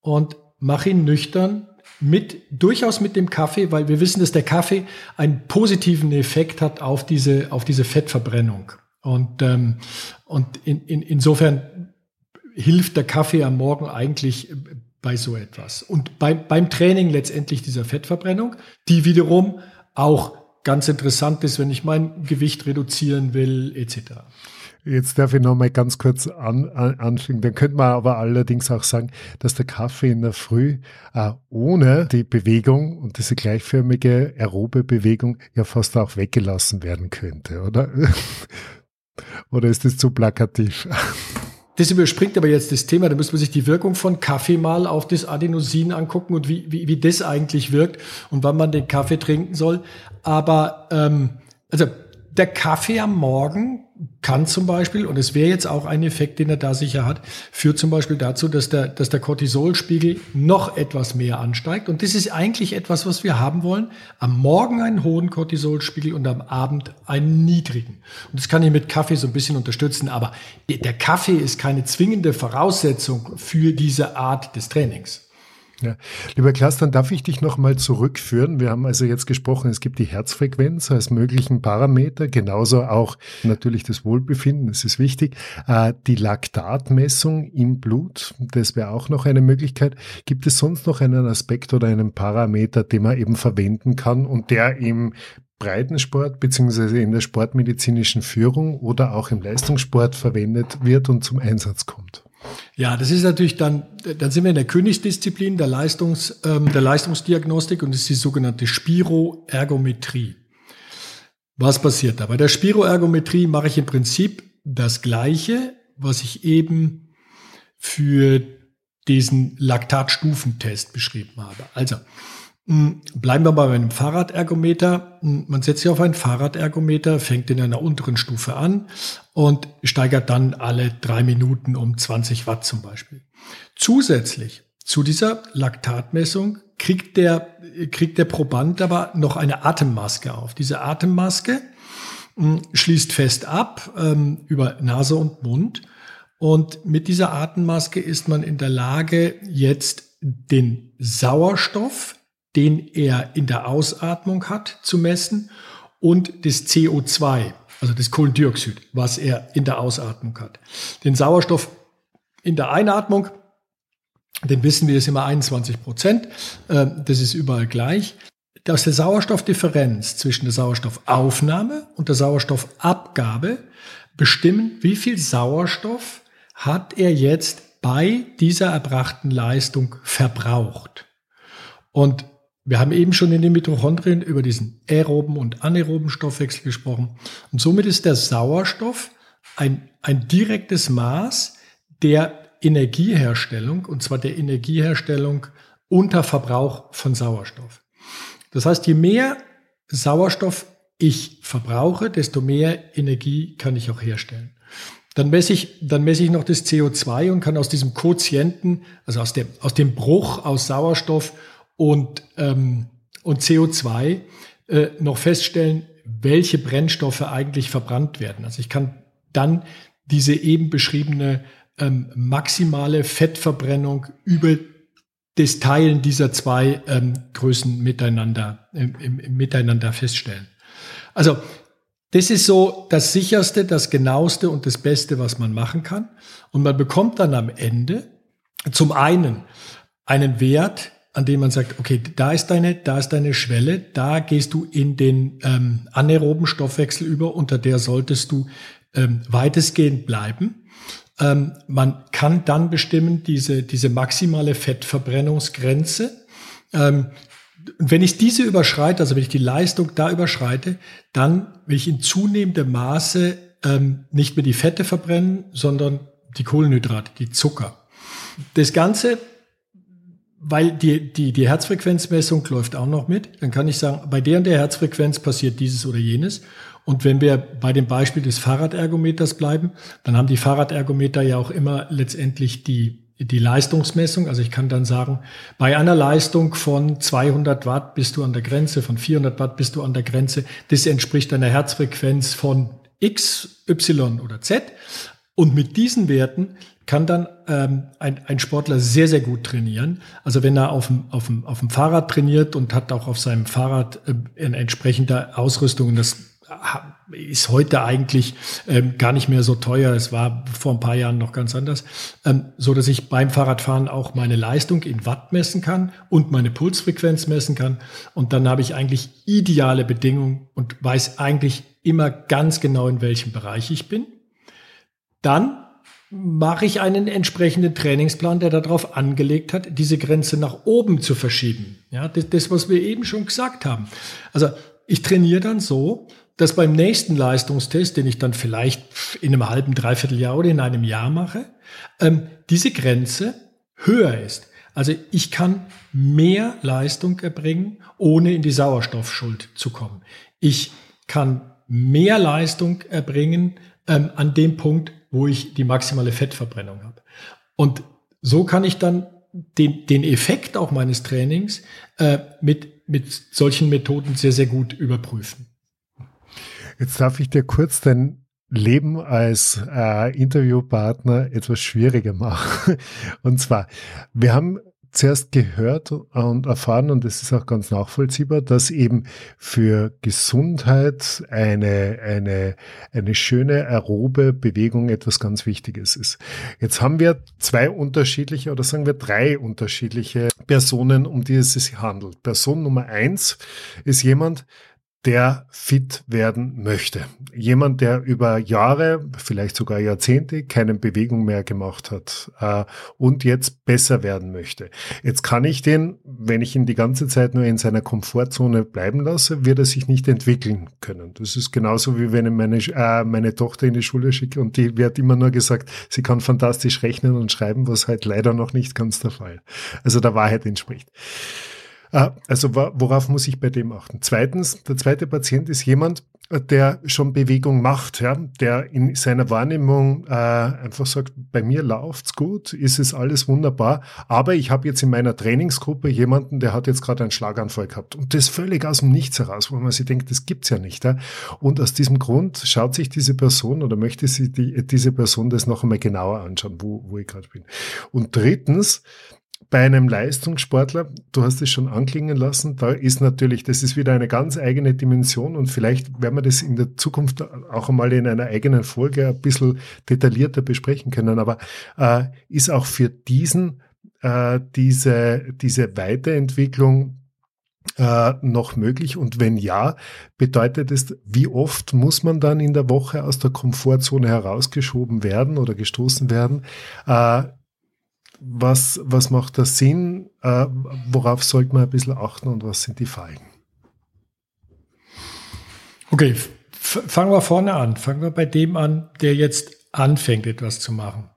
und mach ihn nüchtern mit, durchaus mit dem Kaffee, weil wir wissen, dass der Kaffee einen positiven Effekt hat auf diese, auf diese Fettverbrennung. Und, ähm, und in, in, insofern hilft der Kaffee am Morgen eigentlich bei so etwas. Und bei, beim Training letztendlich dieser Fettverbrennung, die wiederum auch ganz interessant ist, wenn ich mein Gewicht reduzieren will, etc. Jetzt darf ich noch mal ganz kurz an, an, anfangen. Dann könnte man aber allerdings auch sagen, dass der Kaffee in der Früh äh, ohne die Bewegung und diese gleichförmige aerobe Bewegung ja fast auch weggelassen werden könnte, oder? Oder ist das zu plakativ? Das überspringt aber jetzt das Thema. Da muss man sich die Wirkung von Kaffee mal auf das Adenosin angucken und wie, wie, wie das eigentlich wirkt und wann man den Kaffee trinken soll. Aber ähm, also der Kaffee am Morgen kann zum Beispiel, und es wäre jetzt auch ein Effekt, den er da sicher hat, führt zum Beispiel dazu, dass der, dass der Cortisolspiegel noch etwas mehr ansteigt. Und das ist eigentlich etwas, was wir haben wollen. Am Morgen einen hohen Cortisolspiegel und am Abend einen niedrigen. Und das kann ich mit Kaffee so ein bisschen unterstützen. Aber der Kaffee ist keine zwingende Voraussetzung für diese Art des Trainings. Ja. Lieber Klaas, dann darf ich dich nochmal zurückführen. Wir haben also jetzt gesprochen, es gibt die Herzfrequenz als möglichen Parameter, genauso auch natürlich das Wohlbefinden, das ist wichtig. Äh, die Laktatmessung im Blut, das wäre auch noch eine Möglichkeit. Gibt es sonst noch einen Aspekt oder einen Parameter, den man eben verwenden kann und der im Breitensport beziehungsweise in der sportmedizinischen Führung oder auch im Leistungssport verwendet wird und zum Einsatz kommt? Ja, das ist natürlich dann, dann sind wir in der Königsdisziplin der, Leistungs, ähm, der Leistungsdiagnostik und das ist die sogenannte Spiroergometrie. Was passiert da? Bei der Spiroergometrie mache ich im Prinzip das Gleiche, was ich eben für diesen Laktatstufentest beschrieben habe. Also, bleiben wir mal bei einem Fahrradergometer. Hm, man setzt sich auf ein Fahrradergometer, fängt in einer unteren Stufe an und steigert dann alle drei Minuten um 20 Watt zum Beispiel. Zusätzlich zu dieser Laktatmessung kriegt der, kriegt der Proband aber noch eine Atemmaske auf. Diese Atemmaske hm, schließt fest ab ähm, über Nase und Mund. Und mit dieser Atemmaske ist man in der Lage, jetzt den Sauerstoff den er in der Ausatmung hat, zu messen und das CO2, also das Kohlendioxid, was er in der Ausatmung hat. Den Sauerstoff in der Einatmung, den wissen wir, ist immer 21 Prozent. Ähm, das ist überall gleich. Aus der Sauerstoffdifferenz zwischen der Sauerstoffaufnahme und der Sauerstoffabgabe bestimmen, wie viel Sauerstoff hat er jetzt bei dieser erbrachten Leistung verbraucht. Und wir haben eben schon in den Mitochondrien über diesen aeroben und anaeroben Stoffwechsel gesprochen. Und somit ist der Sauerstoff ein, ein direktes Maß der Energieherstellung, und zwar der Energieherstellung unter Verbrauch von Sauerstoff. Das heißt, je mehr Sauerstoff ich verbrauche, desto mehr Energie kann ich auch herstellen. Dann messe ich, dann messe ich noch das CO2 und kann aus diesem Quotienten, also aus dem, aus dem Bruch aus Sauerstoff und, ähm, und CO2 äh, noch feststellen, welche Brennstoffe eigentlich verbrannt werden. Also ich kann dann diese eben beschriebene ähm, maximale Fettverbrennung über das Teilen dieser zwei ähm, Größen miteinander, im, im, miteinander feststellen. Also das ist so das sicherste, das genaueste und das Beste, was man machen kann. Und man bekommt dann am Ende zum einen einen Wert, an dem man sagt, okay, da ist deine, da ist deine Schwelle, da gehst du in den ähm, anaeroben Stoffwechsel über, unter der solltest du ähm, weitestgehend bleiben. Ähm, man kann dann bestimmen, diese, diese maximale Fettverbrennungsgrenze. Ähm, wenn ich diese überschreite, also wenn ich die Leistung da überschreite, dann will ich in zunehmendem Maße ähm, nicht mehr die Fette verbrennen, sondern die Kohlenhydrate, die Zucker. Das Ganze, weil die, die, die Herzfrequenzmessung läuft auch noch mit, dann kann ich sagen, bei der und der Herzfrequenz passiert dieses oder jenes. Und wenn wir bei dem Beispiel des Fahrradergometers bleiben, dann haben die Fahrradergometer ja auch immer letztendlich die, die Leistungsmessung. Also ich kann dann sagen, bei einer Leistung von 200 Watt bist du an der Grenze, von 400 Watt bist du an der Grenze. Das entspricht einer Herzfrequenz von X, Y oder Z. Und mit diesen Werten kann dann ähm, ein, ein Sportler sehr, sehr gut trainieren. Also wenn er auf dem, auf, dem, auf dem Fahrrad trainiert und hat auch auf seinem Fahrrad äh, eine entsprechende Ausrüstung, das ist heute eigentlich ähm, gar nicht mehr so teuer. Es war vor ein paar Jahren noch ganz anders, ähm, so dass ich beim Fahrradfahren auch meine Leistung in Watt messen kann und meine Pulsfrequenz messen kann. Und dann habe ich eigentlich ideale Bedingungen und weiß eigentlich immer ganz genau, in welchem Bereich ich bin. Dann mache ich einen entsprechenden Trainingsplan, der darauf angelegt hat, diese Grenze nach oben zu verschieben. Ja, das, das was wir eben schon gesagt haben. Also ich trainiere dann so, dass beim nächsten Leistungstest, den ich dann vielleicht in einem halben, dreiviertel Jahr oder in einem Jahr mache, ähm, diese Grenze höher ist. Also ich kann mehr Leistung erbringen, ohne in die Sauerstoffschuld zu kommen. Ich kann mehr Leistung erbringen ähm, an dem Punkt, wo ich die maximale Fettverbrennung habe. Und so kann ich dann den, den Effekt auch meines Trainings äh, mit, mit solchen Methoden sehr, sehr gut überprüfen. Jetzt darf ich dir kurz dein Leben als äh, Interviewpartner etwas schwieriger machen. Und zwar, wir haben zuerst gehört und erfahren, und das ist auch ganz nachvollziehbar, dass eben für Gesundheit eine, eine, eine schöne aerobe Bewegung etwas ganz Wichtiges ist. Jetzt haben wir zwei unterschiedliche oder sagen wir drei unterschiedliche Personen, um die es sich handelt. Person Nummer eins ist jemand, der fit werden möchte. Jemand, der über Jahre, vielleicht sogar Jahrzehnte keine Bewegung mehr gemacht hat äh, und jetzt besser werden möchte. Jetzt kann ich den, wenn ich ihn die ganze Zeit nur in seiner Komfortzone bleiben lasse, wird er sich nicht entwickeln können. Das ist genauso wie wenn ich meine, äh, meine Tochter in die Schule schicke und die wird immer nur gesagt, sie kann fantastisch rechnen und schreiben, was halt leider noch nicht ganz der Fall, also der Wahrheit entspricht. Ah, also worauf muss ich bei dem achten? Zweitens, der zweite Patient ist jemand, der schon Bewegung macht, ja, der in seiner Wahrnehmung äh, einfach sagt, bei mir läuft's gut, ist es alles wunderbar, aber ich habe jetzt in meiner Trainingsgruppe jemanden, der hat jetzt gerade einen Schlaganfall gehabt und das völlig aus dem Nichts heraus, wo man sich denkt, das gibt's ja nicht. Ja? Und aus diesem Grund schaut sich diese Person oder möchte sie die, diese Person das noch einmal genauer anschauen, wo, wo ich gerade bin. Und drittens, bei einem Leistungssportler, du hast es schon anklingen lassen, da ist natürlich, das ist wieder eine ganz eigene Dimension und vielleicht werden wir das in der Zukunft auch einmal in einer eigenen Folge ein bisschen detaillierter besprechen können, aber äh, ist auch für diesen äh, diese, diese Weiterentwicklung äh, noch möglich? Und wenn ja, bedeutet es, wie oft muss man dann in der Woche aus der Komfortzone herausgeschoben werden oder gestoßen werden? Äh, was, was macht da Sinn? Äh, worauf sollte man ein bisschen achten und was sind die Fallen? Okay, fangen wir vorne an. Fangen wir bei dem an, der jetzt anfängt, etwas zu machen.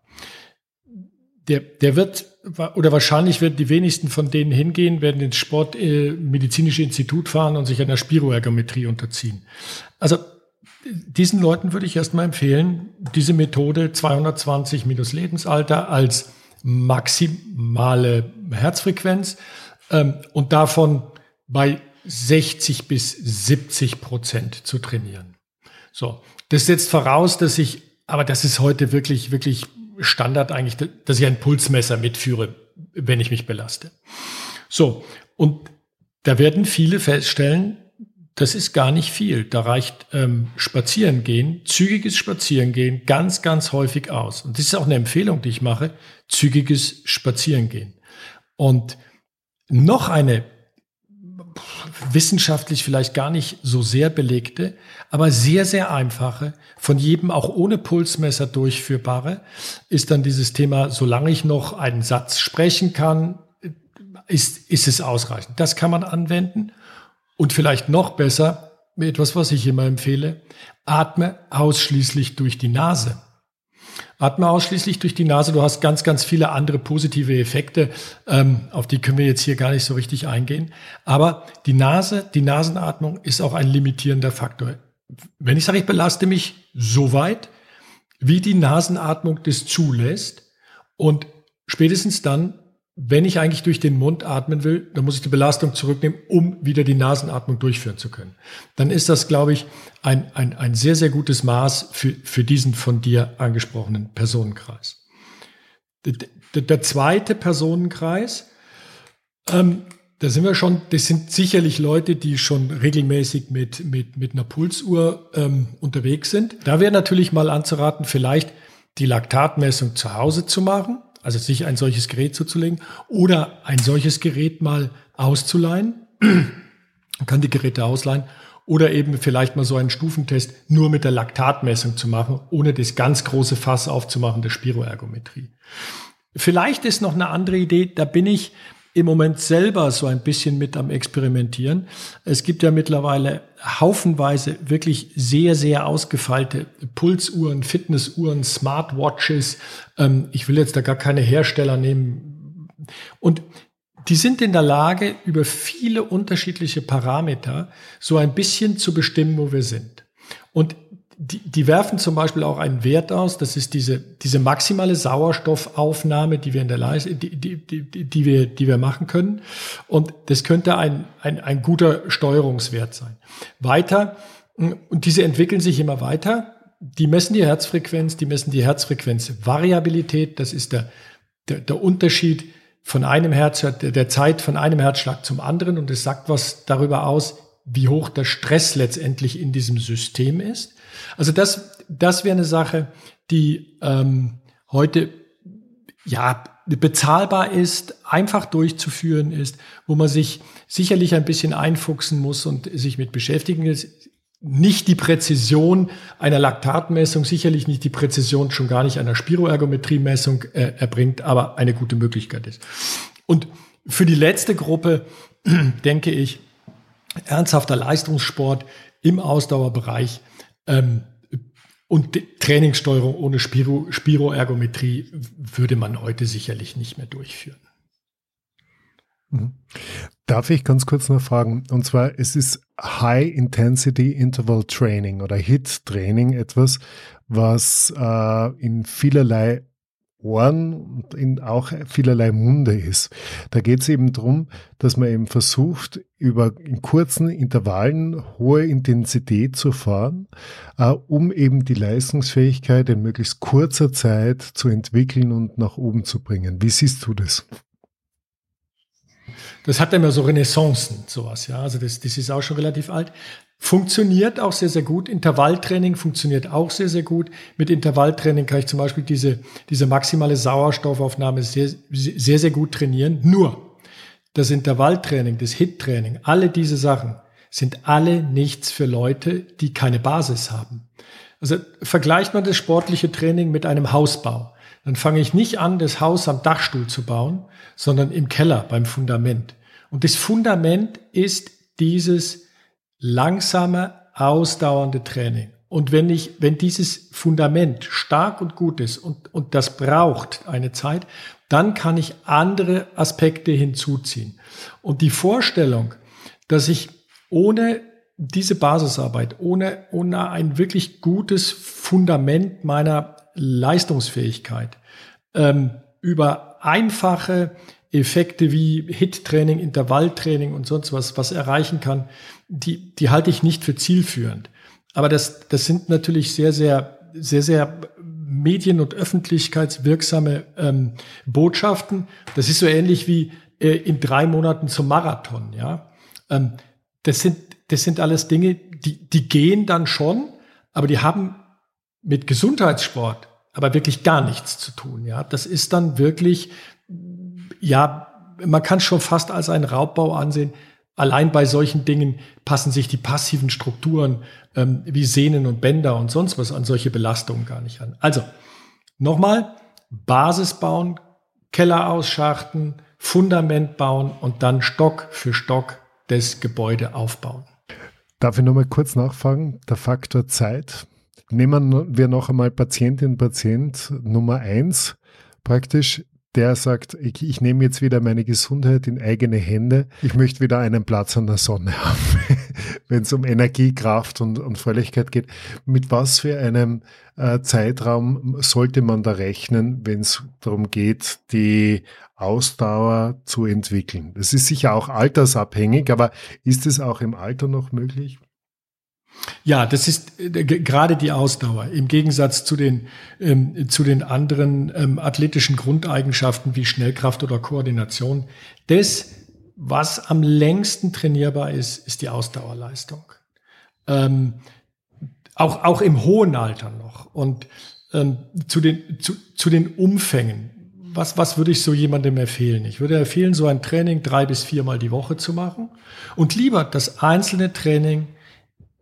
Der, der wird, oder wahrscheinlich werden die wenigsten von denen hingehen, werden ins Sportmedizinische äh, Institut fahren und sich einer Spiroergometrie unterziehen. Also diesen Leuten würde ich erstmal empfehlen, diese Methode 220 minus Lebensalter als maximale Herzfrequenz ähm, und davon bei 60 bis 70 Prozent zu trainieren. So, das setzt voraus, dass ich, aber das ist heute wirklich, wirklich Standard eigentlich, dass ich ein Pulsmesser mitführe, wenn ich mich belaste. So, und da werden viele feststellen, das ist gar nicht viel. Da reicht ähm, Spazierengehen, zügiges Spazierengehen ganz, ganz häufig aus. Und das ist auch eine Empfehlung, die ich mache, zügiges Spazierengehen. Und noch eine wissenschaftlich vielleicht gar nicht so sehr belegte, aber sehr, sehr einfache, von jedem auch ohne Pulsmesser durchführbare, ist dann dieses Thema, solange ich noch einen Satz sprechen kann, ist, ist es ausreichend. Das kann man anwenden. Und vielleicht noch besser, etwas, was ich immer empfehle, atme ausschließlich durch die Nase. Atme ausschließlich durch die Nase. Du hast ganz, ganz viele andere positive Effekte, ähm, auf die können wir jetzt hier gar nicht so richtig eingehen. Aber die Nase, die Nasenatmung ist auch ein limitierender Faktor. Wenn ich sage, ich belaste mich so weit, wie die Nasenatmung das zulässt und spätestens dann wenn ich eigentlich durch den Mund atmen will, dann muss ich die Belastung zurücknehmen, um wieder die Nasenatmung durchführen zu können. Dann ist das, glaube ich, ein, ein, ein sehr, sehr gutes Maß für, für diesen von dir angesprochenen Personenkreis. Der, der zweite Personenkreis, ähm, da sind wir schon, das sind sicherlich Leute, die schon regelmäßig mit, mit, mit einer Pulsuhr ähm, unterwegs sind. Da wäre natürlich mal anzuraten, vielleicht die Laktatmessung zu Hause zu machen also sich ein solches Gerät zuzulegen oder ein solches Gerät mal auszuleihen. Man kann die Geräte ausleihen oder eben vielleicht mal so einen Stufentest nur mit der Laktatmessung zu machen, ohne das ganz große Fass aufzumachen der Spiroergometrie. Vielleicht ist noch eine andere Idee, da bin ich im Moment selber so ein bisschen mit am Experimentieren. Es gibt ja mittlerweile haufenweise wirklich sehr, sehr ausgefeilte Pulsuhren, Fitnessuhren, Smartwatches. Ähm, ich will jetzt da gar keine Hersteller nehmen. Und die sind in der Lage, über viele unterschiedliche Parameter so ein bisschen zu bestimmen, wo wir sind. Und die, die werfen zum Beispiel auch einen Wert aus, das ist diese, diese maximale Sauerstoffaufnahme, die wir in der Leiste, die, die, die, die, wir, die wir machen können. Und das könnte ein, ein, ein guter Steuerungswert sein. Weiter, und diese entwickeln sich immer weiter. Die messen die Herzfrequenz, die messen die Herzfrequenzvariabilität. Das ist der, der, der Unterschied von einem Herz, der Zeit von einem Herzschlag zum anderen. Und es sagt was darüber aus, wie hoch der Stress letztendlich in diesem System ist. Also das, das wäre eine Sache, die ähm, heute ja bezahlbar ist, einfach durchzuführen ist, wo man sich sicherlich ein bisschen einfuchsen muss und sich mit beschäftigen ist. Nicht die Präzision einer Laktatmessung, sicherlich nicht die Präzision schon gar nicht einer Spiroergometriemessung äh, erbringt, aber eine gute Möglichkeit ist. Und für die letzte Gruppe denke ich, ernsthafter Leistungssport im Ausdauerbereich ähm, und Trainingssteuerung ohne Spiro, Spiroergometrie würde man heute sicherlich nicht mehr durchführen. Mhm. Darf ich ganz kurz noch fragen? Und zwar, es ist High Intensity Interval Training oder HIT Training etwas, was äh, in vielerlei Ohren und in auch vielerlei Munde ist. Da geht es eben darum, dass man eben versucht, über in kurzen Intervallen hohe Intensität zu fahren, äh, um eben die Leistungsfähigkeit in möglichst kurzer Zeit zu entwickeln und nach oben zu bringen. Wie siehst du das? Das hat immer so Renaissancen, sowas, ja. Also das, das ist auch schon relativ alt. Funktioniert auch sehr, sehr gut. Intervalltraining funktioniert auch sehr, sehr gut. Mit Intervalltraining kann ich zum Beispiel diese, diese maximale Sauerstoffaufnahme sehr, sehr, sehr gut trainieren. Nur das Intervalltraining, das HIT-Training, alle diese Sachen sind alle nichts für Leute, die keine Basis haben. Also vergleicht man das sportliche Training mit einem Hausbau. Dann fange ich nicht an, das Haus am Dachstuhl zu bauen, sondern im Keller beim Fundament. Und das Fundament ist dieses langsame, ausdauernde Training. Und wenn ich, wenn dieses Fundament stark und gut ist und, und das braucht eine Zeit, dann kann ich andere Aspekte hinzuziehen. Und die Vorstellung, dass ich ohne diese Basisarbeit, ohne, ohne ein wirklich gutes Fundament meiner Leistungsfähigkeit ähm, über einfache Effekte wie Hit-Training, Intervalltraining und sonst was, was erreichen kann, die, die halte ich nicht für zielführend. Aber das, das sind natürlich sehr, sehr, sehr, sehr medien- und öffentlichkeitswirksame ähm, Botschaften. Das ist so ähnlich wie äh, in drei Monaten zum Marathon. Ja, ähm, das sind das sind alles Dinge, die die gehen dann schon, aber die haben mit Gesundheitssport aber wirklich gar nichts zu tun. Ja, das ist dann wirklich ja, man kann es schon fast als einen Raubbau ansehen allein bei solchen Dingen passen sich die passiven Strukturen ähm, wie Sehnen und Bänder und sonst was an solche Belastungen gar nicht an. Also nochmal, Basis bauen, Keller ausschachten, Fundament bauen und dann Stock für Stock das Gebäude aufbauen. Darf ich nochmal kurz nachfragen? Der Faktor Zeit. Nehmen wir noch einmal Patientin, Patient Nummer eins praktisch der sagt, ich, ich, nehme jetzt wieder meine Gesundheit in eigene Hände. Ich möchte wieder einen Platz an der Sonne haben, wenn es um Energie, Kraft und, und Fröhlichkeit geht. Mit was für einem äh, Zeitraum sollte man da rechnen, wenn es darum geht, die Ausdauer zu entwickeln? Das ist sicher auch altersabhängig, aber ist es auch im Alter noch möglich? Ja, das ist äh, gerade die Ausdauer im Gegensatz zu den, ähm, zu den anderen ähm, athletischen Grundeigenschaften wie Schnellkraft oder Koordination. Das, was am längsten trainierbar ist, ist die Ausdauerleistung. Ähm, auch, auch im hohen Alter noch. Und ähm, zu, den, zu, zu den Umfängen. Was, was würde ich so jemandem empfehlen? Ich würde empfehlen, so ein Training drei bis viermal die Woche zu machen und lieber das einzelne Training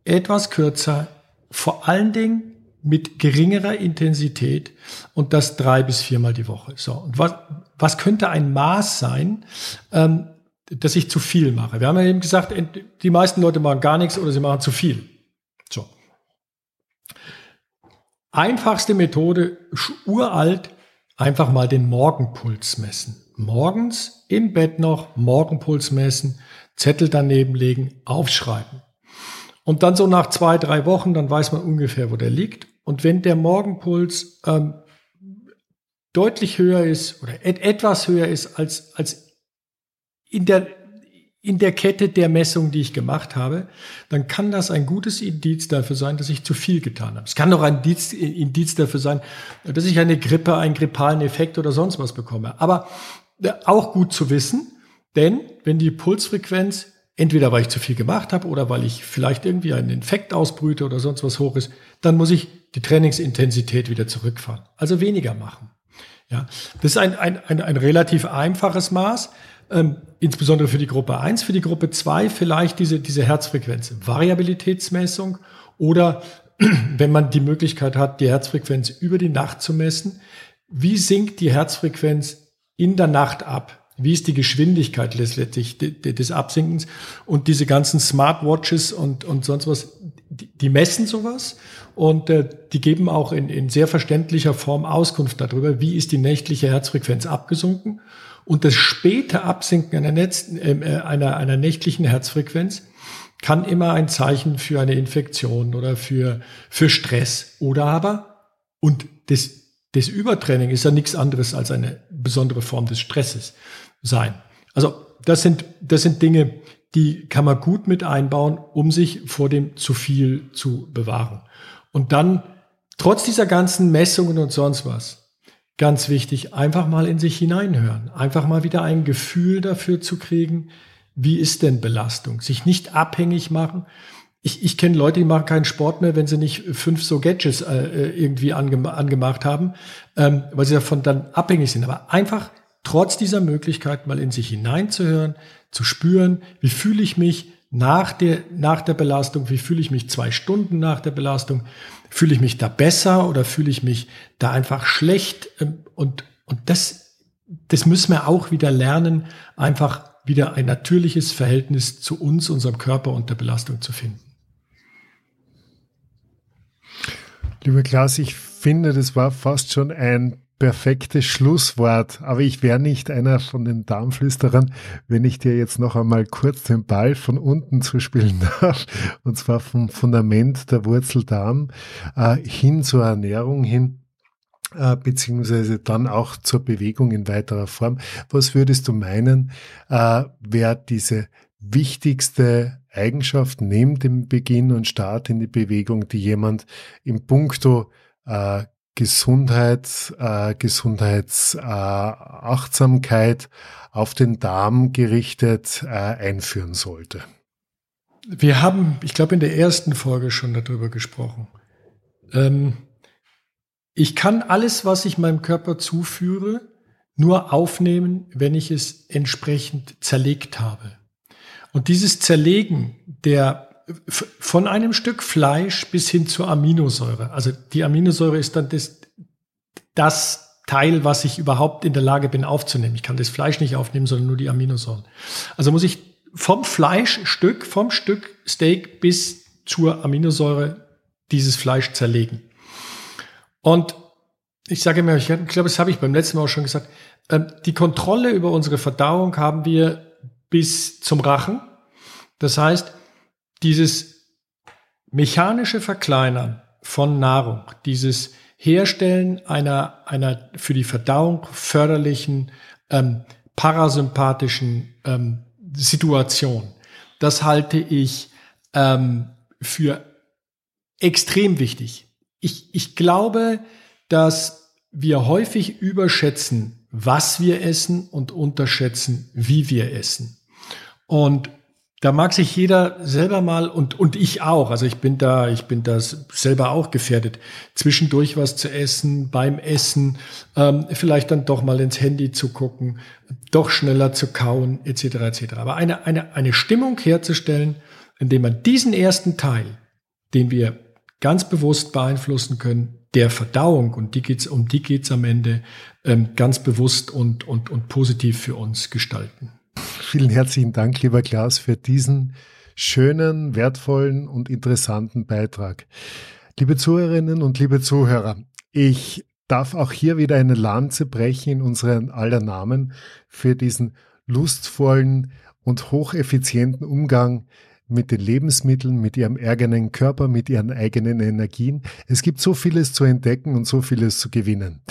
etwas kürzer, vor allen Dingen mit geringerer Intensität und das drei bis viermal die Woche. So, und was, was könnte ein Maß sein, ähm, dass ich zu viel mache? Wir haben ja eben gesagt, die meisten Leute machen gar nichts oder sie machen zu viel. So. Einfachste Methode, uralt, einfach mal den Morgenpuls messen. Morgens im Bett noch Morgenpuls messen, Zettel daneben legen, aufschreiben. Und dann so nach zwei, drei Wochen, dann weiß man ungefähr, wo der liegt. Und wenn der Morgenpuls ähm, deutlich höher ist oder et etwas höher ist als, als in der, in der Kette der Messung, die ich gemacht habe, dann kann das ein gutes Indiz dafür sein, dass ich zu viel getan habe. Es kann doch ein Indiz, Indiz dafür sein, dass ich eine Grippe, einen grippalen Effekt oder sonst was bekomme. Aber äh, auch gut zu wissen, denn wenn die Pulsfrequenz entweder weil ich zu viel gemacht habe oder weil ich vielleicht irgendwie einen Infekt ausbrüte oder sonst was hoch ist, dann muss ich die Trainingsintensität wieder zurückfahren. Also weniger machen. Ja, das ist ein, ein, ein, ein relativ einfaches Maß, ähm, insbesondere für die Gruppe 1. Für die Gruppe 2 vielleicht diese, diese Herzfrequenz, Variabilitätsmessung oder wenn man die Möglichkeit hat, die Herzfrequenz über die Nacht zu messen, wie sinkt die Herzfrequenz in der Nacht ab? Wie ist die Geschwindigkeit letztlich des Absinkens? Und diese ganzen Smartwatches und, und sonst was, die, messen sowas und äh, die geben auch in, in sehr verständlicher Form Auskunft darüber, wie ist die nächtliche Herzfrequenz abgesunken. Und das späte Absinken einer, Netz, äh, einer, einer nächtlichen Herzfrequenz kann immer ein Zeichen für eine Infektion oder für, für Stress oder aber, und das, das Übertraining ist ja nichts anderes als eine besondere Form des Stresses sein. Also das sind, das sind Dinge, die kann man gut mit einbauen, um sich vor dem zu viel zu bewahren. Und dann, trotz dieser ganzen Messungen und sonst was, ganz wichtig, einfach mal in sich hineinhören, einfach mal wieder ein Gefühl dafür zu kriegen, wie ist denn Belastung? Sich nicht abhängig machen. Ich, ich kenne Leute, die machen keinen Sport mehr, wenn sie nicht fünf so Gadgets äh, äh irgendwie ange, angemacht haben, ähm, weil sie davon dann abhängig sind. Aber einfach trotz dieser Möglichkeit mal in sich hineinzuhören, zu spüren, wie fühle ich mich nach der, nach der Belastung, wie fühle ich mich zwei Stunden nach der Belastung, fühle ich mich da besser oder fühle ich mich da einfach schlecht ähm, und, und das, das müssen wir auch wieder lernen, einfach wieder ein natürliches Verhältnis zu uns, unserem Körper und der Belastung zu finden. Lieber Klaus, ich finde, das war fast schon ein perfektes Schlusswort. Aber ich wäre nicht einer von den Darmflüsterern, wenn ich dir jetzt noch einmal kurz den Ball von unten zuspielen darf. Und zwar vom Fundament der Wurzeldarm äh, hin zur Ernährung hin äh, beziehungsweise dann auch zur Bewegung in weiterer Form. Was würdest du meinen, äh, wäre diese wichtigste Eigenschaft neben dem Beginn und Start in die Bewegung, die jemand im Punkto äh, Gesundheit, äh, Gesundheitsachtsamkeit äh, auf den Darm gerichtet äh, einführen sollte? Wir haben, ich glaube, in der ersten Folge schon darüber gesprochen. Ähm, ich kann alles, was ich meinem Körper zuführe, nur aufnehmen, wenn ich es entsprechend zerlegt habe. Und dieses Zerlegen der von einem Stück Fleisch bis hin zur Aminosäure. Also die Aminosäure ist dann das, das Teil, was ich überhaupt in der Lage bin aufzunehmen. Ich kann das Fleisch nicht aufnehmen, sondern nur die Aminosäuren. Also muss ich vom Fleischstück, vom Stück Steak bis zur Aminosäure dieses Fleisch zerlegen. Und ich sage mir, ich glaube, das habe ich beim letzten Mal auch schon gesagt, ähm, die Kontrolle über unsere Verdauung haben wir bis zum Rachen. Das heißt, dieses mechanische Verkleinern von Nahrung, dieses Herstellen einer, einer für die Verdauung förderlichen, ähm, parasympathischen ähm, Situation, das halte ich ähm, für extrem wichtig. Ich, ich glaube, dass wir häufig überschätzen, was wir essen und unterschätzen, wie wir essen. Und da mag sich jeder selber mal und, und ich auch, also ich bin da, ich bin da selber auch gefährdet, zwischendurch was zu essen, beim Essen, ähm, vielleicht dann doch mal ins Handy zu gucken, doch schneller zu kauen, etc. etc. Aber eine, eine, eine Stimmung herzustellen, indem man diesen ersten Teil, den wir ganz bewusst beeinflussen können, der Verdauung, und die geht's, um die geht's am Ende, ähm, ganz bewusst und, und, und positiv für uns gestalten. Vielen herzlichen Dank, lieber Klaas, für diesen schönen, wertvollen und interessanten Beitrag. Liebe Zuhörerinnen und liebe Zuhörer, ich darf auch hier wieder eine Lanze brechen in unseren aller Namen für diesen lustvollen und hocheffizienten Umgang mit den Lebensmitteln, mit ihrem eigenen Körper, mit ihren eigenen Energien. Es gibt so vieles zu entdecken und so vieles zu gewinnen.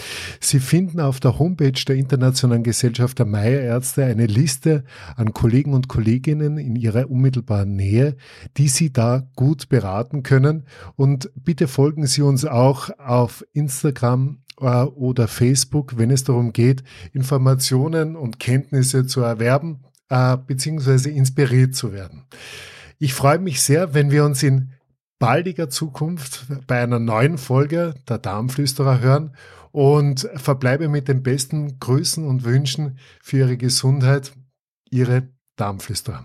Sie finden auf der Homepage der Internationalen Gesellschaft der Meierärzte eine Liste an Kollegen und Kolleginnen in ihrer unmittelbaren Nähe, die Sie da gut beraten können. Und bitte folgen Sie uns auch auf Instagram äh, oder Facebook, wenn es darum geht, Informationen und Kenntnisse zu erwerben äh, beziehungsweise inspiriert zu werden. Ich freue mich sehr, wenn wir uns in baldiger Zukunft bei einer neuen Folge der Darmflüsterer hören und verbleibe mit den besten Grüßen und Wünschen für Ihre Gesundheit, Ihre Darmflüsterer.